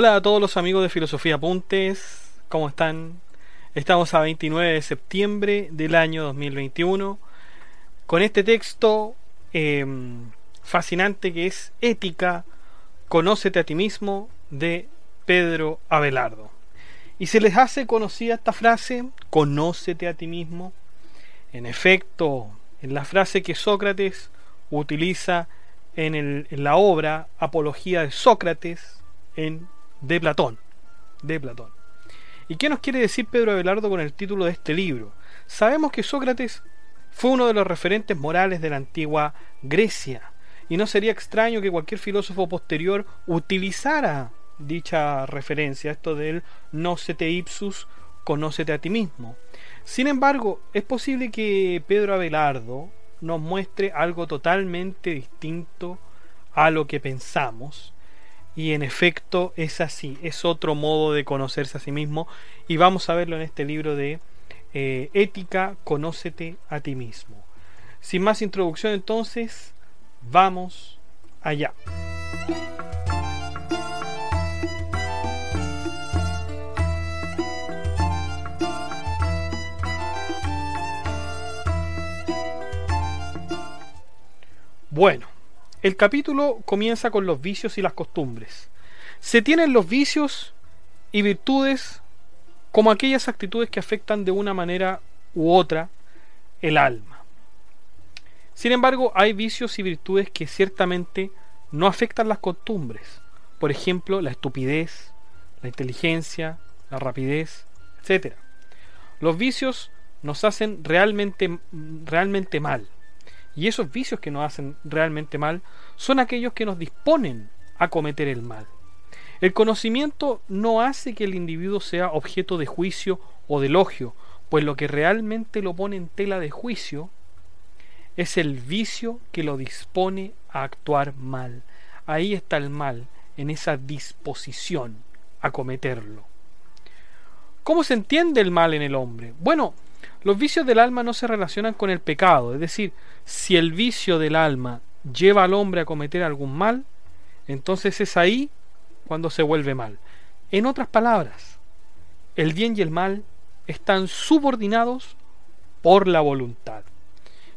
Hola a todos los amigos de Filosofía Apuntes, ¿cómo están? Estamos a 29 de septiembre del año 2021 con este texto em, fascinante que es Ética, Conócete a ti mismo de Pedro Abelardo. Y se les hace conocida esta frase, Conócete a ti mismo. En efecto, en la frase que Sócrates utiliza en, en la obra Apología de Sócrates en de Platón. De Platón. ¿Y qué nos quiere decir Pedro Abelardo con el título de este libro? Sabemos que Sócrates fue uno de los referentes morales de la antigua Grecia, y no sería extraño que cualquier filósofo posterior utilizara dicha referencia, esto del no se te ipsus, conócete a ti mismo. Sin embargo, es posible que Pedro Abelardo nos muestre algo totalmente distinto a lo que pensamos y en efecto es así, es otro modo de conocerse a sí mismo y vamos a verlo en este libro de eh, Ética, conócete a ti mismo. Sin más introducción entonces, vamos allá. Bueno, el capítulo comienza con los vicios y las costumbres. Se tienen los vicios y virtudes como aquellas actitudes que afectan de una manera u otra el alma. Sin embargo, hay vicios y virtudes que ciertamente no afectan las costumbres. Por ejemplo, la estupidez, la inteligencia, la rapidez, etc. Los vicios nos hacen realmente, realmente mal. Y esos vicios que nos hacen realmente mal son aquellos que nos disponen a cometer el mal. El conocimiento no hace que el individuo sea objeto de juicio o de elogio, pues lo que realmente lo pone en tela de juicio es el vicio que lo dispone a actuar mal. Ahí está el mal, en esa disposición a cometerlo. ¿Cómo se entiende el mal en el hombre? Bueno, los vicios del alma no se relacionan con el pecado, es decir, si el vicio del alma lleva al hombre a cometer algún mal, entonces es ahí cuando se vuelve mal. En otras palabras, el bien y el mal están subordinados por la voluntad.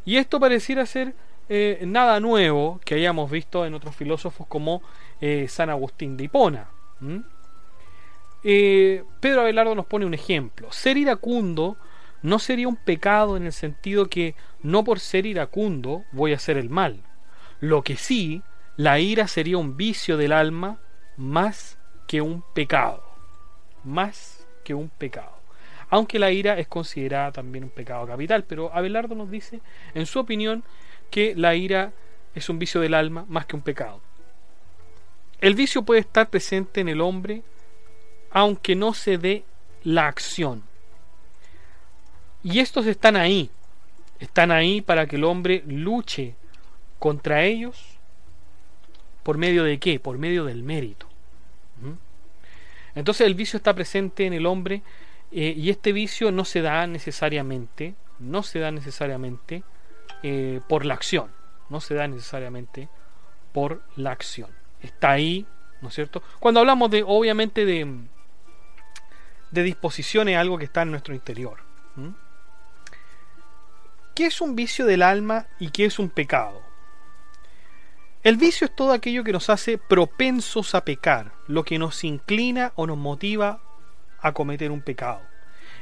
Y esto pareciera ser eh, nada nuevo que hayamos visto en otros filósofos como eh, San Agustín de Hipona. Eh, Pedro Abelardo nos pone un ejemplo. Ser iracundo no sería un pecado en el sentido que no por ser iracundo voy a hacer el mal. Lo que sí, la ira sería un vicio del alma más que un pecado. Más que un pecado. Aunque la ira es considerada también un pecado capital, pero Abelardo nos dice, en su opinión, que la ira es un vicio del alma más que un pecado. El vicio puede estar presente en el hombre aunque no se dé la acción. Y estos están ahí, están ahí para que el hombre luche contra ellos por medio de qué? Por medio del mérito. Entonces el vicio está presente en el hombre eh, y este vicio no se da necesariamente, no se da necesariamente eh, por la acción, no se da necesariamente por la acción. Está ahí, ¿no es cierto? Cuando hablamos de, obviamente, de, de disposiciones, algo que está en nuestro interior. ¿Qué es un vicio del alma y qué es un pecado? El vicio es todo aquello que nos hace propensos a pecar, lo que nos inclina o nos motiva a cometer un pecado.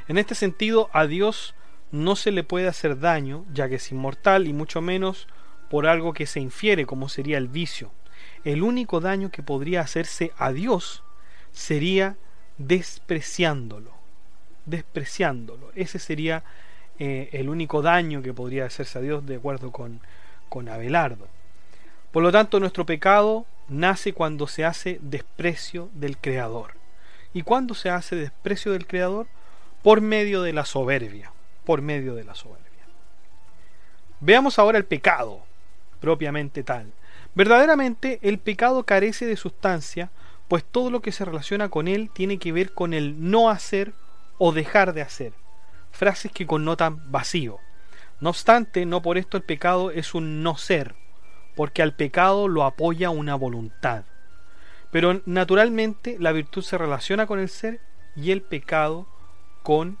En este sentido, a Dios no se le puede hacer daño, ya que es inmortal y mucho menos por algo que se infiere como sería el vicio. El único daño que podría hacerse a Dios sería despreciándolo, despreciándolo. Ese sería eh, el único daño que podría hacerse a Dios de acuerdo con, con Abelardo. Por lo tanto, nuestro pecado nace cuando se hace desprecio del Creador. ¿Y cuándo se hace desprecio del Creador? Por medio de la soberbia. Por medio de la soberbia. Veamos ahora el pecado, propiamente tal. Verdaderamente el pecado carece de sustancia, pues todo lo que se relaciona con él tiene que ver con el no hacer o dejar de hacer. Frases que connotan vacío. No obstante, no por esto el pecado es un no ser, porque al pecado lo apoya una voluntad. Pero naturalmente la virtud se relaciona con el ser y el pecado con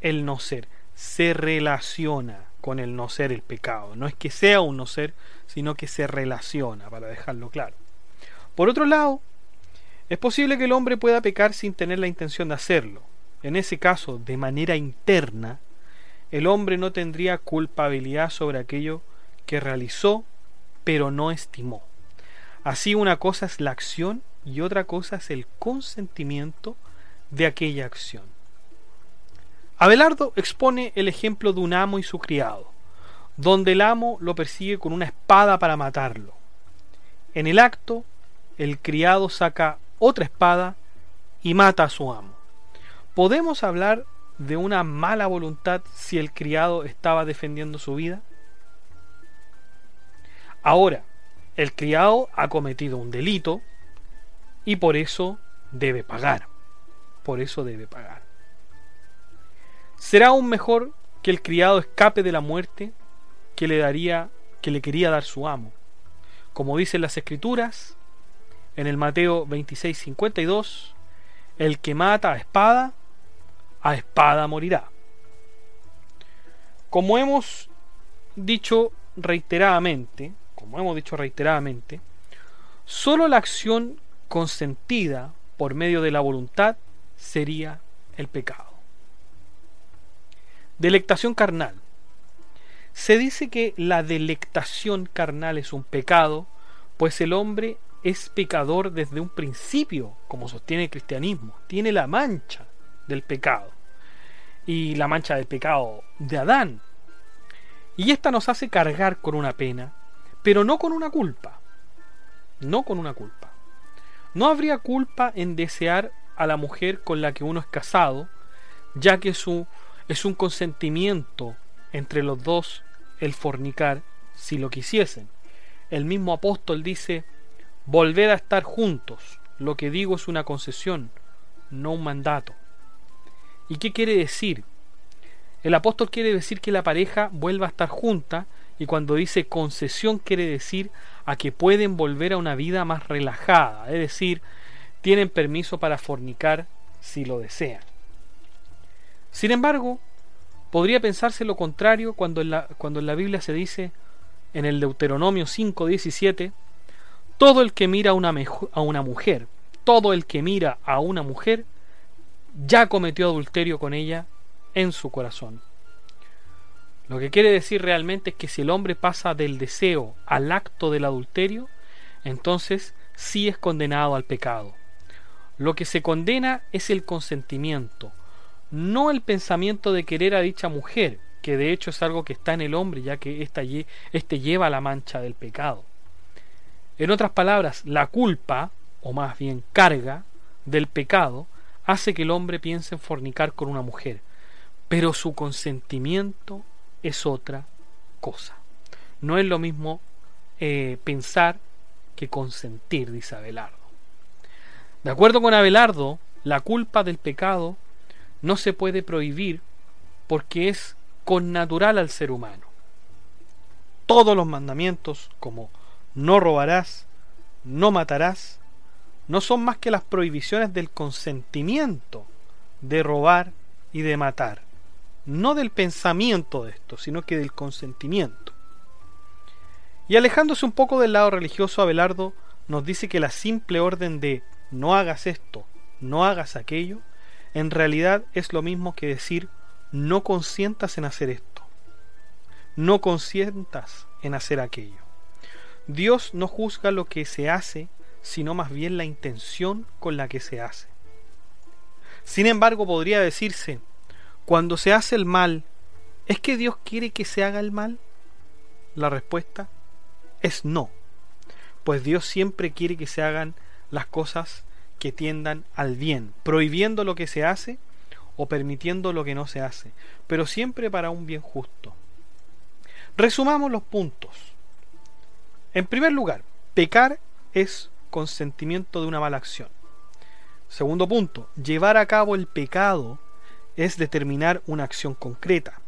el no ser. Se relaciona con el no ser el pecado. No es que sea un no ser, sino que se relaciona, para dejarlo claro. Por otro lado, es posible que el hombre pueda pecar sin tener la intención de hacerlo. En ese caso, de manera interna, el hombre no tendría culpabilidad sobre aquello que realizó pero no estimó. Así una cosa es la acción y otra cosa es el consentimiento de aquella acción. Abelardo expone el ejemplo de un amo y su criado, donde el amo lo persigue con una espada para matarlo. En el acto, el criado saca otra espada y mata a su amo. ¿Podemos hablar de una mala voluntad si el criado estaba defendiendo su vida? Ahora, el criado ha cometido un delito y por eso debe pagar. Por eso debe pagar. ¿Será aún mejor que el criado escape de la muerte que le daría que le quería dar su amo? Como dicen las escrituras en el Mateo 26:52, el que mata a espada a espada morirá. Como hemos dicho reiteradamente, como hemos dicho reiteradamente, solo la acción consentida por medio de la voluntad sería el pecado. Delectación carnal. Se dice que la delectación carnal es un pecado, pues el hombre es pecador desde un principio, como sostiene el cristianismo. Tiene la mancha del pecado. Y la mancha del pecado de Adán. Y esta nos hace cargar con una pena pero no con una culpa. No con una culpa. No habría culpa en desear a la mujer con la que uno es casado, ya que su, es un consentimiento entre los dos el fornicar si lo quisiesen. El mismo apóstol dice, volver a estar juntos. Lo que digo es una concesión, no un mandato. ¿Y qué quiere decir? El apóstol quiere decir que la pareja vuelva a estar junta y cuando dice concesión quiere decir a que pueden volver a una vida más relajada, es decir, tienen permiso para fornicar si lo desean. Sin embargo, podría pensarse lo contrario cuando en la, cuando en la Biblia se dice en el Deuteronomio 5:17, todo el que mira a una, a una mujer, todo el que mira a una mujer, ya cometió adulterio con ella en su corazón. Lo que quiere decir realmente es que si el hombre pasa del deseo al acto del adulterio, entonces sí es condenado al pecado. Lo que se condena es el consentimiento, no el pensamiento de querer a dicha mujer, que de hecho es algo que está en el hombre, ya que éste lleva la mancha del pecado. En otras palabras, la culpa, o más bien carga, del pecado, hace que el hombre piense en fornicar con una mujer, pero su consentimiento es otra cosas. No es lo mismo eh, pensar que consentir, dice Abelardo. De acuerdo con Abelardo, la culpa del pecado no se puede prohibir porque es connatural al ser humano. Todos los mandamientos, como no robarás, no matarás, no son más que las prohibiciones del consentimiento de robar y de matar. No del pensamiento de esto, sino que del consentimiento. Y alejándose un poco del lado religioso, Abelardo nos dice que la simple orden de no hagas esto, no hagas aquello, en realidad es lo mismo que decir no consientas en hacer esto, no consientas en hacer aquello. Dios no juzga lo que se hace, sino más bien la intención con la que se hace. Sin embargo, podría decirse, cuando se hace el mal, ¿es que Dios quiere que se haga el mal? La respuesta es no, pues Dios siempre quiere que se hagan las cosas que tiendan al bien, prohibiendo lo que se hace o permitiendo lo que no se hace, pero siempre para un bien justo. Resumamos los puntos. En primer lugar, pecar es consentimiento de una mala acción. Segundo punto, llevar a cabo el pecado es determinar una acción concreta.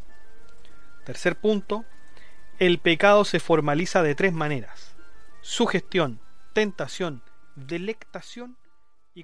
Tercer punto, el pecado se formaliza de tres maneras. Sugestión, tentación, delectación y